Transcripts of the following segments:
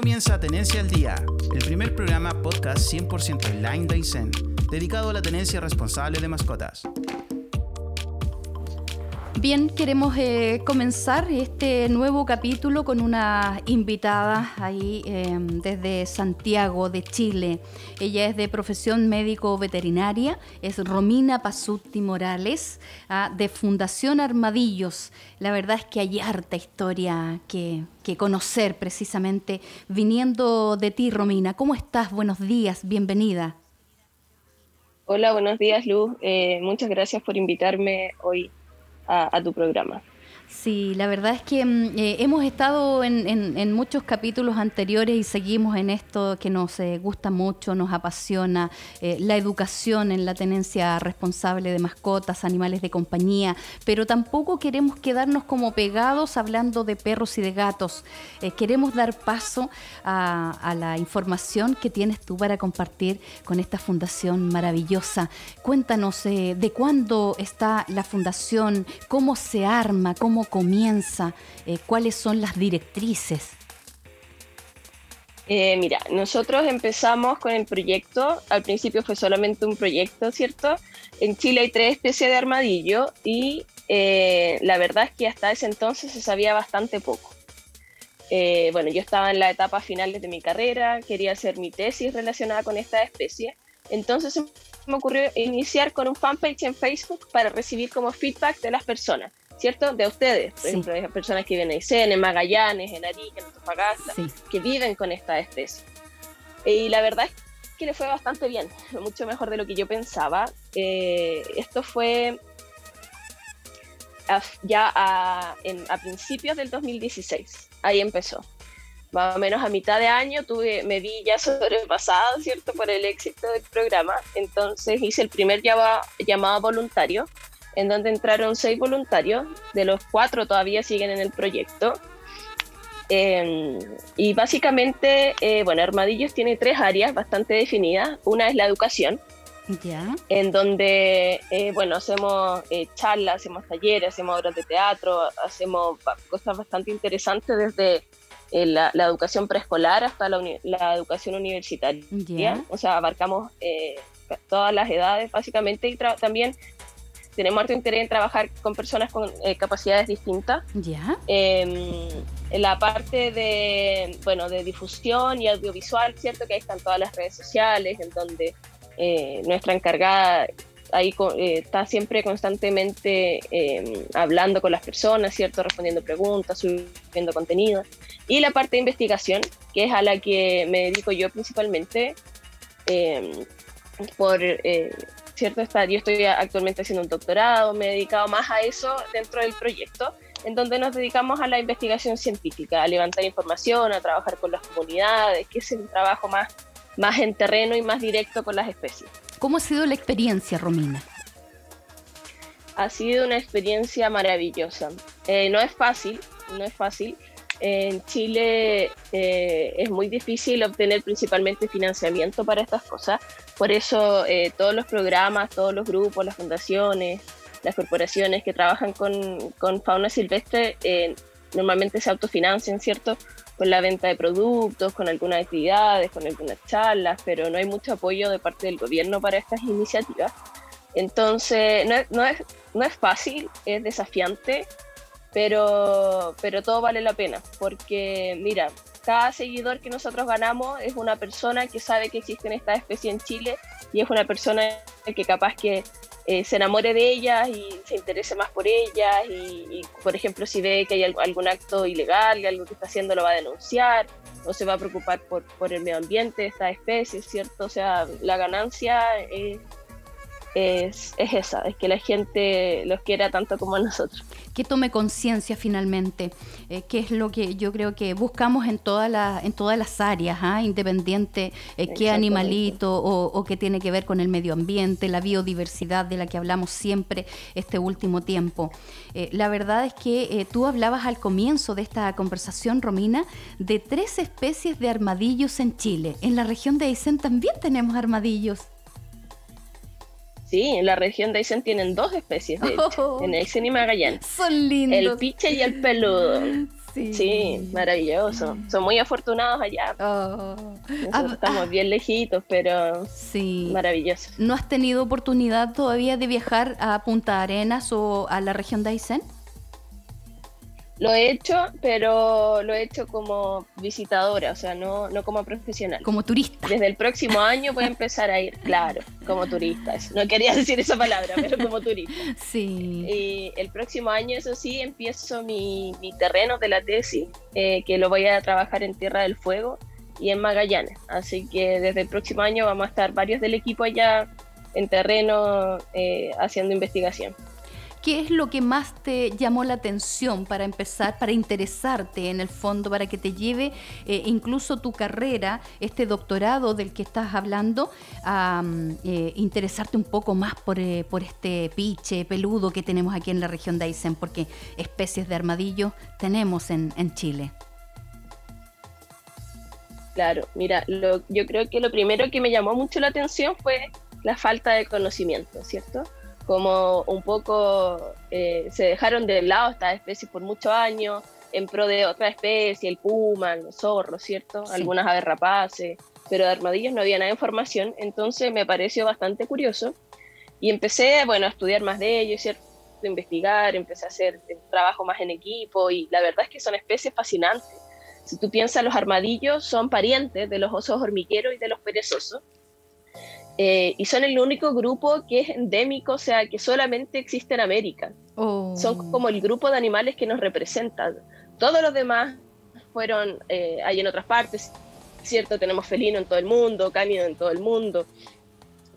comienza Tenencia al Día, el primer programa podcast 100% online de Aysén, dedicado a la tenencia responsable de mascotas. Bien, queremos eh, comenzar este nuevo capítulo con una invitada ahí em, desde Santiago de Chile. Ella es de profesión médico veterinaria, es Romina Pasutti Morales, ah, de Fundación Armadillos. La verdad es que hay harta historia que, conocer precisamente viniendo de ti, Romina. ¿Cómo estás? Buenos días, bienvenida. Hola, buenos días, Luz. Eh, muchas gracias por invitarme hoy a, tu programa. Sí, la verdad es que mm, eh, hemos estado en, muchos capítulos anteriores y seguimos en esto que nos eh, gusta mucho, nos apasiona, eh, la educación en la tenencia responsable de mascotas, animales de compañía, pero tampoco queremos quedarnos como pegados hablando de perros y de gatos. queremos dar paso a, a, la información que tienes tú para compartir con esta fundación maravillosa. Cuéntanos de cuándo está la fundación, cómo se arma, cómo comienza? Eh, ¿Cuáles son las directrices? Eh, mira, nosotros empezamos con el proyecto, al principio fue solamente un proyecto, ¿cierto? En Chile hay tres especies de armadillo y eh, la verdad es que hasta ese entonces se sabía bastante poco. bueno, yo estaba en la etapa final de mi carrera, quería hacer mi tesis relacionada con esta especie, entonces me ocurrió iniciar con un fanpage en Facebook para recibir como feedback de las personas. ¿Cierto? De ustedes, por ejemplo, de personas que viven en Aysén, en Magallanes, en Arica, en Antofagasta, que viven con esta especie. Y la verdad es que le fue bastante bien, mucho mejor de lo que yo pensaba. Eh, esto fue ya a, principios del 2016, ahí empezó. Más o menos a mitad de año tuve, me vi ya sobrepasado, ¿cierto? Por el éxito del programa. Entonces hice el primer llamado voluntario en donde entraron seis voluntarios, de los cuatro todavía siguen en el proyecto. Em, y básicamente, eh, bueno, Armadillos tiene tres áreas bastante definidas. Una es la educación, en donde, eh, bueno, hacemos eh, charlas, hacemos talleres, hacemos obras de teatro, hacemos cosas bastante interesantes desde la, educación preescolar hasta la, la educación universitaria. O sea, abarcamos todas las edades básicamente y también tenemos harto interés en trabajar con personas con eh, capacidades distintas. Ya. Em, en la parte de, bueno, de difusión y audiovisual, ¿cierto? Que ahí están todas las redes sociales, en donde eh, nuestra encargada ahí eh, está siempre constantemente em, hablando con las personas, ¿cierto? Respondiendo preguntas, subiendo contenido. Y la parte de investigación, que es a la que me dedico yo principalmente, em, por ¿cierto? Está, yo estoy actualmente haciendo un doctorado, me he dedicado más a eso dentro del proyecto, en donde nos dedicamos a la investigación científica, a levantar información, a trabajar con las comunidades, que es un trabajo más, más en terreno y más directo con las especies. ¿Cómo ha sido la experiencia, Romina? Ha sido una experiencia maravillosa. Eh, no es fácil, no es fácil. En Chile eh, es muy difícil obtener principalmente financiamiento para estas cosas. Por eso eh, todos los programas, todos los grupos, las fundaciones, las corporaciones que trabajan con, con fauna silvestre eh, normalmente se autofinancian, ¿cierto? Con la venta de productos, con algunas actividades, con algunas charlas, pero no hay mucho apoyo de parte del gobierno para estas iniciativas. Entonces, no no es, no es fácil, es desafiante pero, pero todo vale la pena, porque mira, cada seguidor que nosotros ganamos es una persona que sabe que existen estas especies en Chile y es una persona que capaz que eh, se enamore de ellas y se interese más por ellas y, por ejemplo si ve que hay algún acto ilegal y algo que está haciendo lo va a denunciar o se va a preocupar por, por el medio ambiente de estas especies, ¿cierto? O sea, la ganancia es es, esa, es que la gente los quiera tanto como nosotros. Que tome conciencia finalmente, eh, que es lo que yo creo que buscamos en, toda la, en todas las áreas, ¿ah? independiente eh, qué animalito o, qué tiene que ver con el medio ambiente, la biodiversidad de la que hablamos siempre este último tiempo. Eh, la verdad es que tú hablabas al comienzo de esta conversación, Romina, de tres especies de armadillos en Chile. En la región de Aysén también tenemos armadillos. Sí, en la región de Aysén tienen dos especies, de hecho, oh. en Aysén y Magallanes. Son lindos. El piche y el peludo. Sí. maravilloso. Son muy afortunados allá. Oh. Nosotros estamos bien lejitos, pero sí. maravilloso. ¿No has tenido oportunidad todavía de viajar a Punta Arenas o a la región de Aysén? Lo he hecho, pero lo he hecho como visitadora, o sea, no, no como profesional. Como turista. Desde el próximo año voy a empezar a ir, claro, como turista. No quería decir esa palabra, pero como turista. Sí. Y el próximo año, eso sí, empiezo mi, mi terreno de la tesis, eh, que lo voy a trabajar en Tierra del Fuego y en Magallanes. Así que desde el próximo año vamos a estar varios del equipo allá en terreno eh, haciendo investigación. ¿Qué es lo que más te llamó la atención para empezar, para interesarte en el fondo, para que te lleve eh, incluso tu carrera, este doctorado del que estás hablando, a mm, eh, interesarte un poco más eh, por, este piche peludo que tenemos aquí en la región de Aysén? Porque especies de armadillo tenemos en, Chile. Claro, mira, yo creo que lo primero que me llamó mucho la atención fue la falta de conocimiento, ¿cierto? Como un poco eh, se dejaron de lado estas especies por muchos años en pro de otra especie, el puma, los zorros, ¿cierto? Algunas aves rapaces, pero de armadillos no había nada de información, entonces me pareció bastante curioso y empecé, bueno, a estudiar más de ellos, ¿cierto? A investigar, empecé a hacer trabajo más en equipo y la verdad es que son especies fascinantes. Si tú piensas, los armadillos son parientes de los osos hormigueros y de los perezosos, eh, y son el único grupo que es endémico, o sea, que solamente existe en América. Oh. Son como el grupo de animales que nos representan. Todos los demás fueron, eh, hay en otras partes, ¿cierto? Tenemos felino en todo el mundo, cánido en todo el mundo.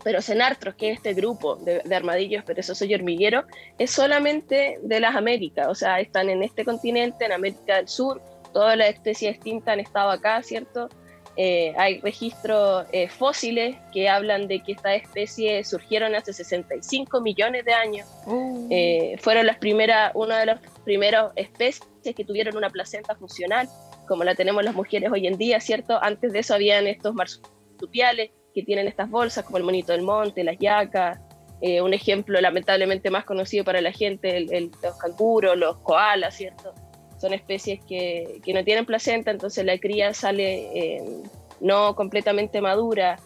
Pero Cenartros, que es este grupo de, de armadillos perezosos y hormigueros, es solamente de las Américas, o sea, están en este continente, en América del Sur, todas las especies extintas han estado acá, ¿cierto? Eh, hay registros eh, fósiles que hablan de que estas especies surgieron hace 65 millones de años. Oh. Eh, fueron las primeras, una de las primeras especies que tuvieron una placenta funcional, como la tenemos las mujeres hoy en día, ¿cierto? Antes de eso habían estos marsupiales que tienen estas bolsas, como el monito del monte, las yacas. un ejemplo lamentablemente más conocido para la gente, el, los canguros, los koalas, ¿cierto? Son especies que, que, no tienen placenta, entonces la cría sale eh, no completamente madura.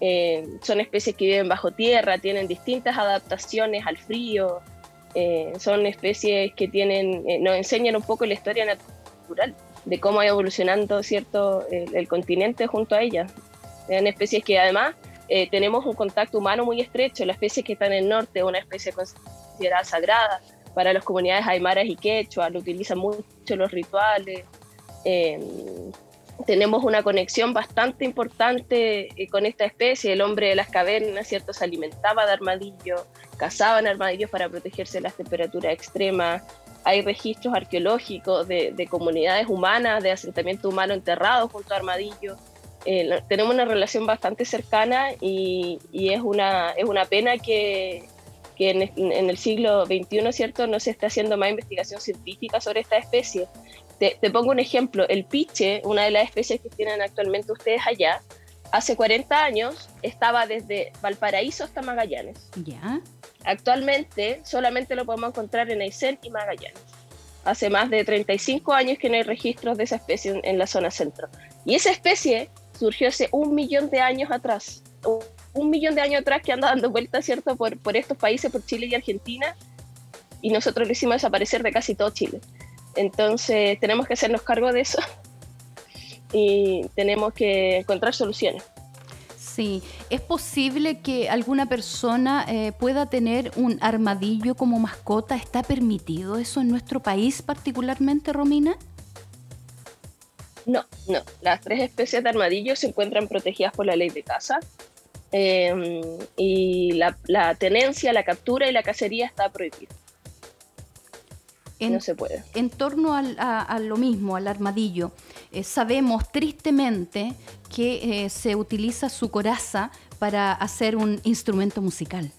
Eh, son especies que viven bajo tierra, tienen distintas adaptaciones al frío. Eh, son especies que tienen, nos enseñan un poco la historia natural de cómo ha evolucionando cierto el, continente junto a ellas. Son especies que además tenemos un contacto humano muy estrecho. La especie que está en el norte una especie considerada sagrada para las comunidades aymaras y quechua, lo utilizan mucho los rituales. Eh, tenemos una conexión bastante importante eh, con esta especie. El hombre de las cavernas, ¿cierto? Se alimentaba de armadillos, cazaban armadillos para protegerse de las temperaturas extremas. Hay registros arqueológicos de, comunidades humanas, de asentamiento humano enterrado junto a armadillos. Eh, tenemos una relación bastante cercana y, y, es, una, es una pena que, que en, el siglo XXI, ¿cierto?, no se está haciendo más investigación científica sobre esta especie. Te, pongo un ejemplo, el piche, una de las especies que tienen actualmente ustedes allá, hace 40 años estaba desde Valparaíso hasta Magallanes. ¿Ya? Actualmente solamente lo podemos encontrar en Aysén y Magallanes. Hace más de 35 años que no hay registros de esa especie en la zona centro. Y esa especie surgió hace un millón de años atrás un millón de años atrás que anda dando vueltas, ¿cierto?, por, por estos países, por Chile y Argentina, y nosotros lo hicimos desaparecer de casi todo Chile. Entonces tenemos que hacernos cargo de eso y tenemos que encontrar soluciones. Sí, ¿es posible que alguna persona eh, pueda tener un armadillo como mascota? ¿Está permitido eso en nuestro país particularmente, Romina? No, no. Las tres especies de armadillo se encuentran protegidas por la ley de caza Em, y la, tenencia, la captura y la cacería está prohibida. no se puede. En torno a, lo mismo, al armadillo, eh, sabemos tristemente que eh, se utiliza su coraza para hacer un instrumento musical.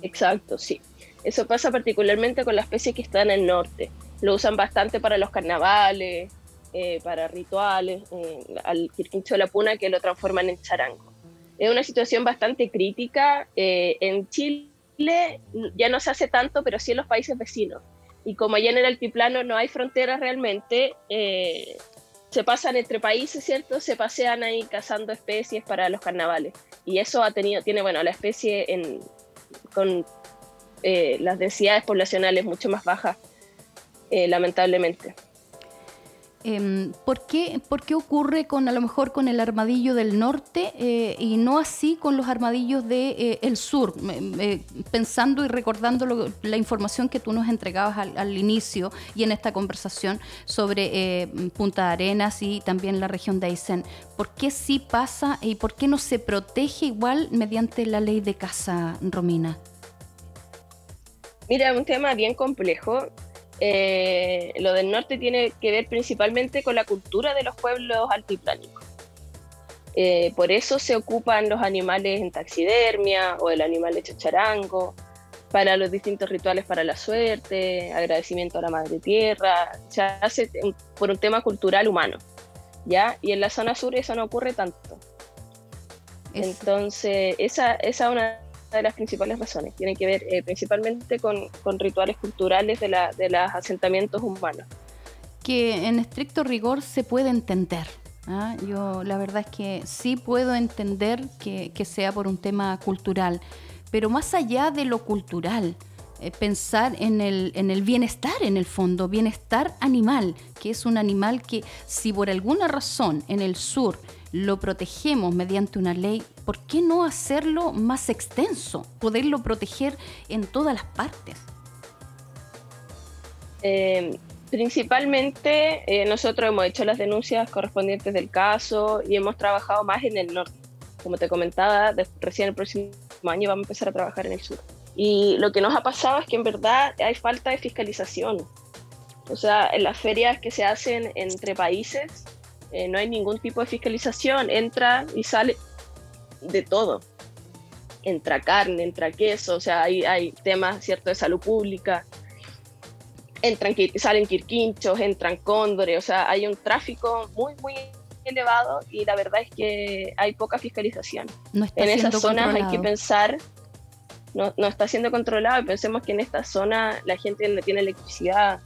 Exacto, sí. Eso pasa particularmente con las especies que están en el norte. Lo usan bastante para los carnavales, eh, para rituales, eh, al quirquincho de la puna que lo transforman en charango. Es una situación bastante crítica. Eh, en Chile ya no se hace tanto, pero sí en los países vecinos. Y como allá en el altiplano no hay fronteras realmente, se pasan entre países, ¿cierto? Se pasean ahí cazando especies para los carnavales. Y eso ha tenido, tiene, bueno, la especie con las densidades poblacionales mucho más bajas, lamentablemente. Em, ¿por, qué, ¿por, qué, ocurre con a lo mejor con el armadillo del norte eh, y no así con los armadillos del de, el sur? pensando y recordando la información que tú nos entregabas al, inicio y en esta conversación sobre Punta Arenas y también la región de Aysén. ¿Por qué sí pasa y por qué no se protege igual mediante la ley de caza, Romina? Mira, un tema bien complejo. Eh, lo del norte tiene que ver principalmente con la cultura de los pueblos altiplánicos. Eh, por eso se ocupan los animales en taxidermia o el animal hecho charango, para los distintos rituales para la suerte, agradecimiento a la madre tierra, se hace por un tema cultural humano, ¿ya? Y en la zona sur eso no ocurre tanto. Entonces, esa, esa es una de las principales razones. Tiene que ver eh, principalmente con, con, rituales culturales de, la, de los asentamientos humanos. Que en estricto rigor se puede entender. ¿ah? Yo la verdad es que sí puedo entender que, que, sea por un tema cultural, pero más allá de lo cultural, eh, pensar en el, en el bienestar en el fondo, bienestar animal, que es un animal que si por alguna razón en el sur lo protegemos mediante una ley, ¿por qué no hacerlo más extenso? Poderlo proteger en todas las partes. Eh, principalmente eh, nosotros hemos hecho las denuncias correspondientes del caso y hemos trabajado más en el norte. Como te comentaba, recién el próximo año vamos a empezar a trabajar en el sur. Y lo que nos ha pasado es que en verdad hay falta de fiscalización. O sea, en las ferias que se hacen entre países, eh, no hay ningún tipo de fiscalización, entra y sale de todo. Entra carne, entra queso, o sea, hay, hay temas cierto de salud pública, entran, salen quirquinchos, entran cóndores, o sea, hay un tráfico muy, muy elevado y la verdad es que hay poca fiscalización. en esas zonas hay que pensar, no, no está siendo controlado y pensemos que en esta zona la gente no tiene electricidad,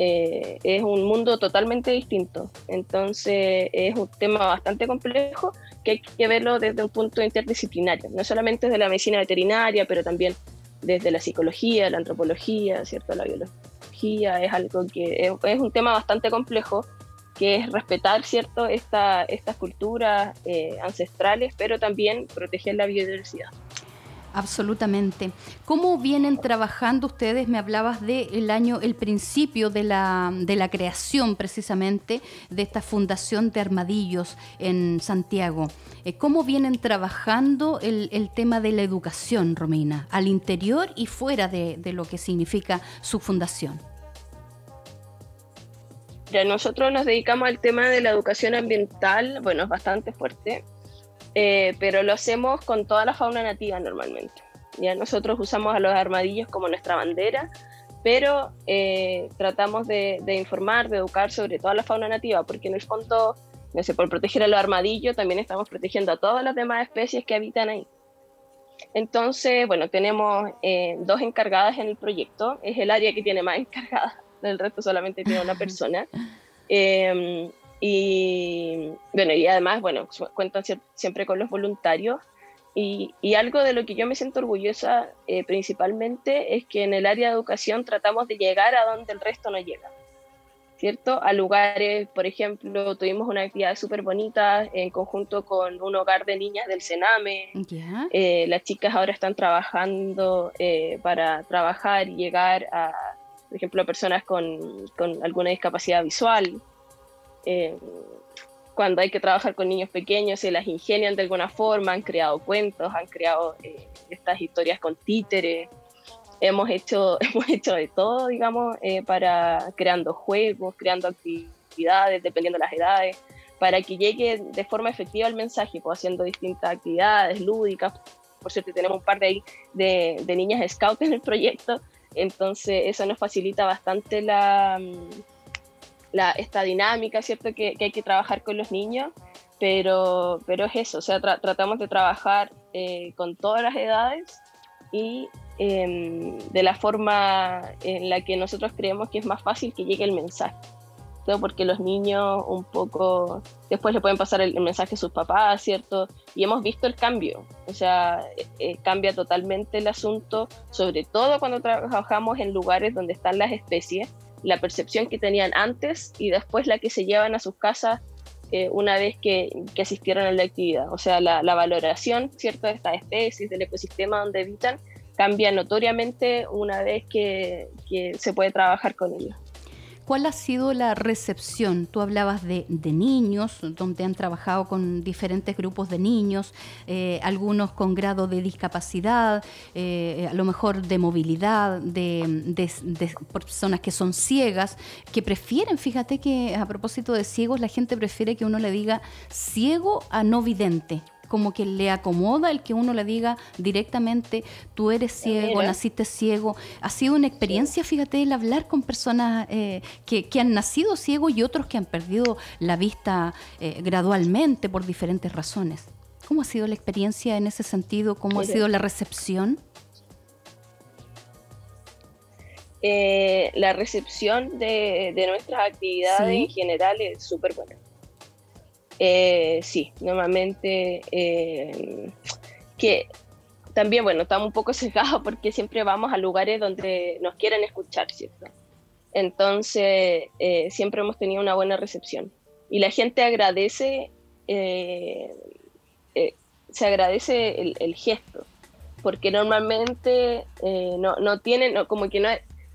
eh, es un mundo totalmente distinto. Entonces es un tema bastante complejo que hay que verlo desde un punto interdisciplinario, no solamente desde la medicina veterinaria, pero también desde la psicología, la antropología, ¿cierto? la biología, es algo que es, un tema bastante complejo que es respetar cierto Esta, estas culturas eh, ancestrales, pero también proteger la biodiversidad. Absolutamente. ¿Cómo vienen trabajando ustedes? Me hablabas del año, el principio de la, de la creación precisamente de esta fundación de armadillos en Santiago. Eh, ¿Cómo vienen trabajando el, el, tema de la educación, Romina, al interior y fuera de, de lo que significa su fundación? Ya nosotros nos dedicamos al tema de la educación ambiental, bueno, es bastante fuerte. Eh, pero lo hacemos con toda la fauna nativa normalmente. Ya nosotros usamos a los armadillos como nuestra bandera, pero eh, tratamos de, informar, de educar sobre toda la fauna nativa, porque en el fondo, no sé, por proteger a los armadillos también estamos protegiendo a todas las demás especies que habitan ahí. Entonces, bueno, tenemos eh, dos encargadas en el proyecto, es el área que tiene más encargadas, del resto solamente tiene una persona. Y bueno, y además, bueno, cuentan siempre con los voluntarios. Y, y algo de lo que yo me siento orgullosa eh, principalmente es que en el área de educación tratamos de llegar a donde el resto no llega, ¿cierto? A lugares, por ejemplo, tuvimos una actividad súper bonita en conjunto con un hogar de niñas del Sename. Eh, las chicas ahora están trabajando eh, para trabajar y llegar a, por ejemplo, a personas con, con alguna discapacidad visual. Eh, cuando hay que trabajar con niños pequeños, se las ingenian de alguna forma, han creado cuentos, han creado eh, estas historias con títeres. Hemos hecho, hemos hecho de todo, digamos, eh, para creando juegos, creando actividades, dependiendo de las edades, para que llegue de forma efectiva el mensaje, pues haciendo distintas actividades lúdicas. Por cierto, tenemos un par de, de, de niñas scouts en el proyecto, entonces eso nos facilita bastante la mm, esta dinámica, ¿cierto? Que, hay que trabajar con los niños, pero, pero es eso, o sea, tratamos de trabajar eh, con todas las edades y em, de la forma en la que nosotros creemos que es más fácil que llegue el mensaje. Todo porque los niños un poco después le pueden pasar el, mensaje a sus papás, ¿cierto? Y hemos visto el cambio, o sea, eh, eh, cambia totalmente el asunto, sobre todo cuando trabajamos en lugares donde están las especies, la percepción que tenían antes y después la que se llevan a sus casas eh, una vez que, que, asistieron a la actividad. O sea, la, valoración ¿cierto? de estas especies, del ecosistema donde habitan, cambia notoriamente una vez que, que se puede trabajar con ellos. ¿Cuál ha sido la recepción? Tú hablabas de, niños, donde han trabajado con diferentes grupos de niños, eh, algunos con grado de discapacidad, eh, a lo mejor de movilidad, de, personas que son ciegas, que prefieren, fíjate que a propósito de ciegos, la gente prefiere que uno le diga ciego a no vidente como que le acomoda el que uno le diga directamente, tú eres ciego, naciste ciego. Ha sido una experiencia, fíjate, el hablar con personas eh, que, han nacido ciegos y otros que han perdido la vista eh, gradualmente por diferentes razones. ¿Cómo ha sido la experiencia en ese sentido? ¿Cómo ha sido la recepción? Eh, la recepción de, nuestras actividades en general es súper buena. Eh, sí, normalmente eh, que también, bueno, estamos un poco sesgados porque siempre vamos a lugares donde nos quieren escuchar, ¿cierto? Entonces, eh, siempre hemos tenido una buena recepción. Y la gente agradece, se agradece el, gesto, porque normalmente no, no, tienen, como que no,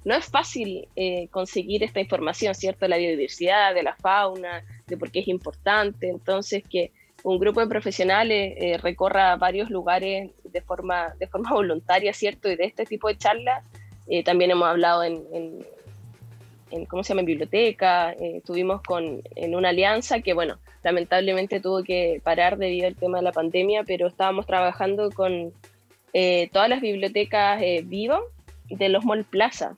no es fácil conseguir esta información, ¿cierto? La biodiversidad, de la fauna, de por qué es importante. Entonces, que un grupo de profesionales eh, recorra varios lugares de forma, de forma voluntaria, ¿cierto? Y de este tipo de charlas, eh, también hemos hablado en, en, ¿cómo se llama?, en biblioteca, eh, estuvimos con, en una alianza que, bueno, lamentablemente tuvo que parar debido al tema de la pandemia, pero estábamos trabajando con todas las bibliotecas vivas de los Mall Plaza,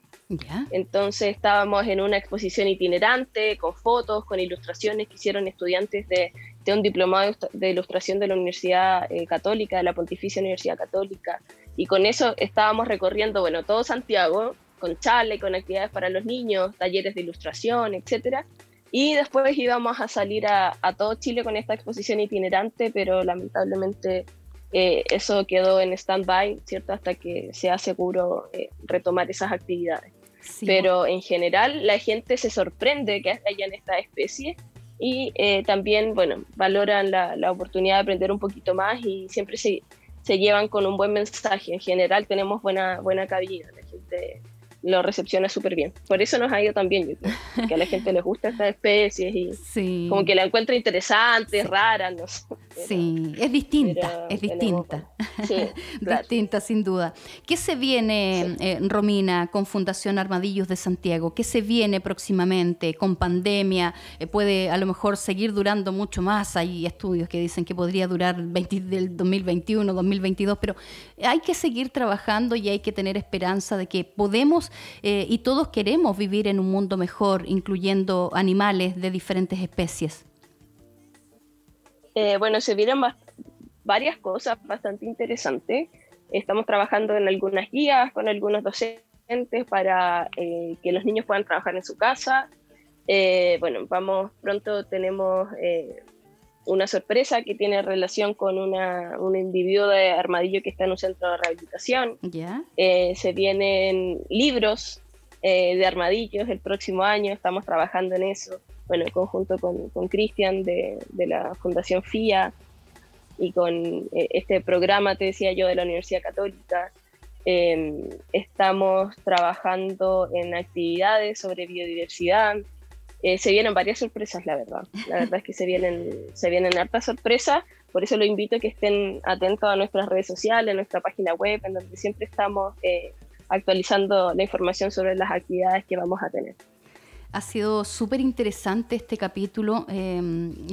entonces estábamos en una exposición itinerante, con fotos, con ilustraciones que hicieron estudiantes de, un diplomado de ilustración de la Universidad eh, Católica, de la Pontificia Universidad Católica. Y con eso estábamos recorriendo, bueno, todo Santiago, con charlas, con actividades para los niños, talleres de ilustración, etc. Y después íbamos a salir a, todo Chile con esta exposición itinerante, pero lamentablemente eh, eso quedó en stand-by, ¿cierto? Hasta que sea seguro eh, retomar esas actividades. Pero en general la gente se sorprende que hayan esta especie y eh, también, bueno, valoran la, la, oportunidad de aprender un poquito más y siempre se, se, llevan con un buen mensaje. En general tenemos buena, buena cabida, la gente lo recepciona súper bien. Por eso nos ha ido tan bien, que a la gente les gusta estas especies y como que la encuentra interesante, rara, no sé. Sí, es distinta, es distinta. Sí, distinta, sin duda. ¿Qué se viene, eh, Romina, con Fundación Armadillos de Santiago? ¿Qué se viene próximamente con pandemia? Eh, ¿Puede a lo mejor seguir durando mucho más? Hay estudios que dicen que podría durar 20, del 2021, 2022, pero hay que seguir trabajando y hay que tener esperanza de que podemos eh, y todos queremos vivir en un mundo mejor, incluyendo animales de diferentes especies. Eh, bueno, se vieron varias cosas bastante interesantes. Estamos trabajando en algunas guías con algunos docentes para eh, que los niños puedan trabajar en su casa. bueno, vamos, pronto tenemos una sorpresa que tiene relación con una, un individuo de armadillo que está en un centro de rehabilitación. Eh, se vienen libros eh, de armadillos el próximo año, estamos trabajando en eso, bueno, en conjunto con Cristian de, de, la Fundación FIA y con eh, este programa, te decía yo, de la Universidad Católica. Em, estamos trabajando en actividades sobre biodiversidad, eh, se vienen varias sorpresas, la verdad. La verdad es que se vienen, se vienen hartas sorpresas, por eso lo invito a que estén atentos a nuestras redes sociales, a nuestra página web, en donde siempre estamos eh, actualizando la información sobre las actividades que vamos a tener. Ha sido súper interesante este capítulo eh,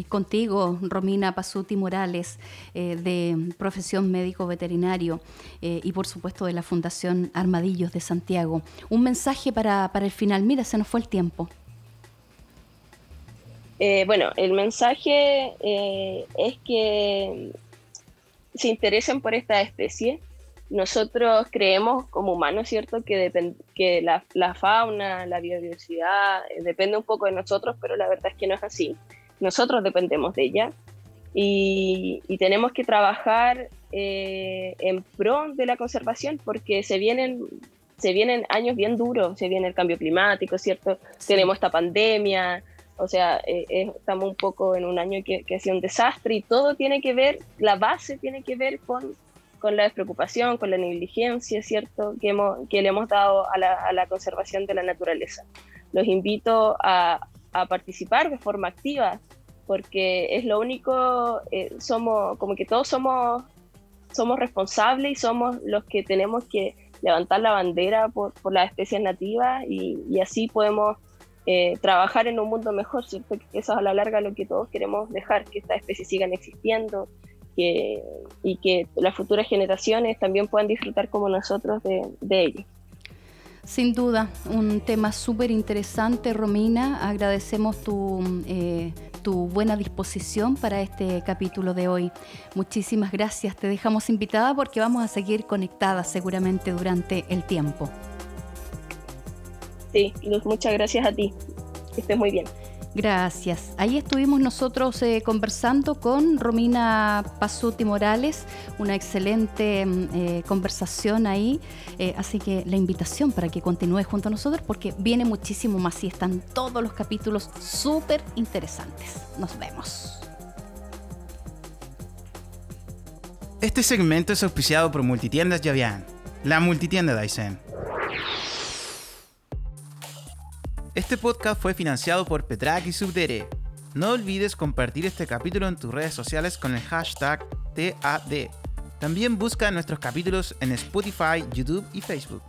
contigo, Romina Pasuti Morales, de Profesión Médico Veterinario y por supuesto de la Fundación Armadillos de Santiago. Un mensaje para, para el final. Mira, se nos fue el tiempo. Eh, bueno, el mensaje eh, es que se interesen por esta especie nosotros creemos como humanos, ¿cierto?, que, que la, fauna, la biodiversidad, eh, depende un poco de nosotros, pero la verdad es que no es así. Nosotros dependemos de ella y, tenemos que trabajar eh, en pro de la conservación porque se vienen, se vienen años bien duros, se viene el cambio climático, ¿cierto? Tenemos esta pandemia, o sea, eh, estamos un poco en un año que, que ha sido un desastre y todo tiene que ver, la base tiene que ver con con la despreocupación, con la negligencia, ¿cierto?, que, hemos, que le hemos dado a la, conservación de la naturaleza. Los invito a, participar de forma activa, porque es lo único, eh, somos, como que todos somos, somos responsables y somos los que tenemos que levantar la bandera por, por las especies nativas y, así podemos eh, trabajar en un mundo mejor, ¿cierto? Que eso es a la larga lo que todos queremos dejar, que estas especies sigan existiendo, y que las futuras generaciones también puedan disfrutar como nosotros de, de ello. Sin duda, un tema súper interesante, Romina. Agradecemos tu, eh, tu buena disposición para este capítulo de hoy. Muchísimas gracias. Te dejamos invitada porque vamos a seguir conectadas seguramente durante el tiempo. Sí, muchas gracias a ti. Que estés muy bien. Gracias. Ahí estuvimos nosotros eh, conversando con Romina Pasuti Morales, una excelente mm, eh, conversación ahí. Eh, así que la invitación para que continúe junto a nosotros porque viene muchísimo más y están todos los capítulos súper interesantes. Nos vemos. Este segmento es auspiciado por Multitiendas Yavian, la multitienda Dyson. Este podcast fue financiado por Petrak y Subdere. No olvides compartir este capítulo en tus redes sociales con el hashtag TAD. También busca nuestros capítulos en Spotify, YouTube y Facebook.